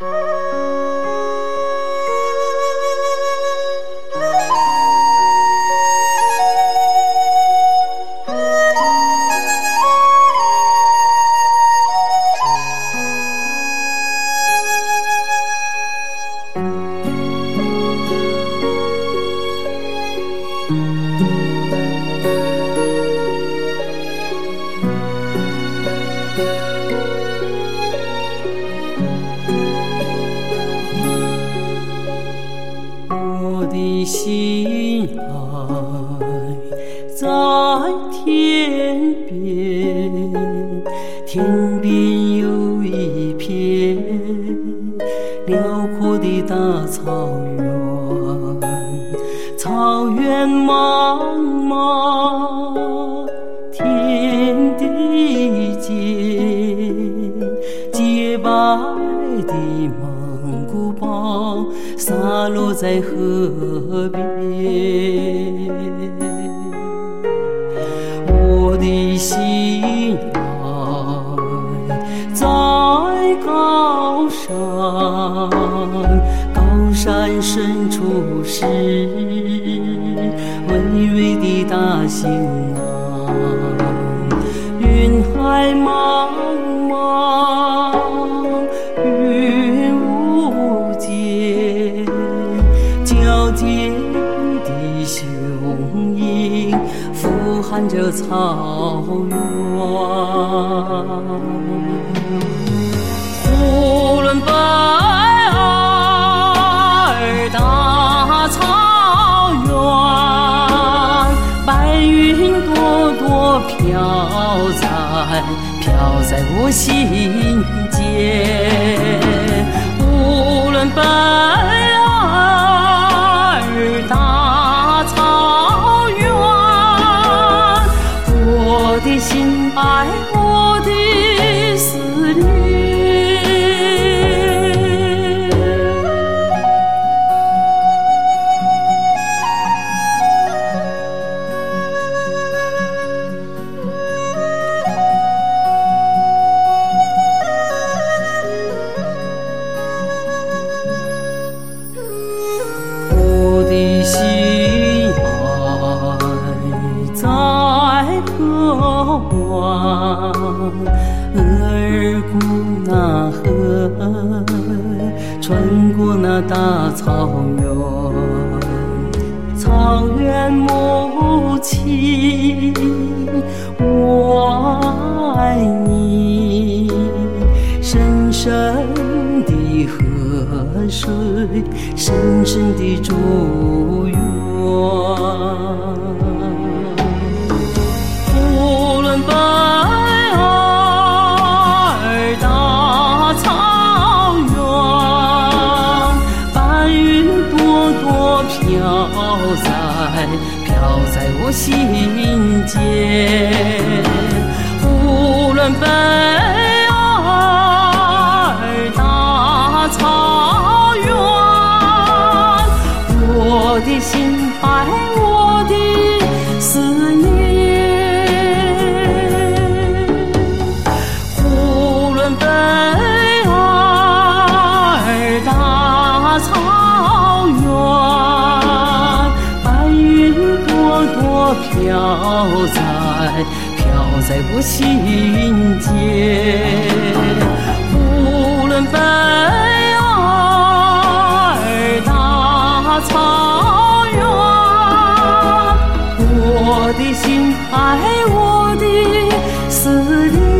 我 的心爱在天边，天边有一片辽阔的大草原，草原茫茫，天地间，洁白的蒙古包洒落在河边。我的心爱在高山，高山深处是巍巍的大兴安，云海茫矫健的雄鹰俯瞰着草原。呼伦贝尔大草原，白云朵朵飘在飘在我心间。呼伦贝的心爱我。额尔古纳河穿过那大草原，草原母亲，我爱你，深深的河水，深深的祝愿。飘在我心间。呼伦贝尔大草原，我的心爱朵飘在飘在我心间。呼伦贝尔大草原，我的心爱我的思念。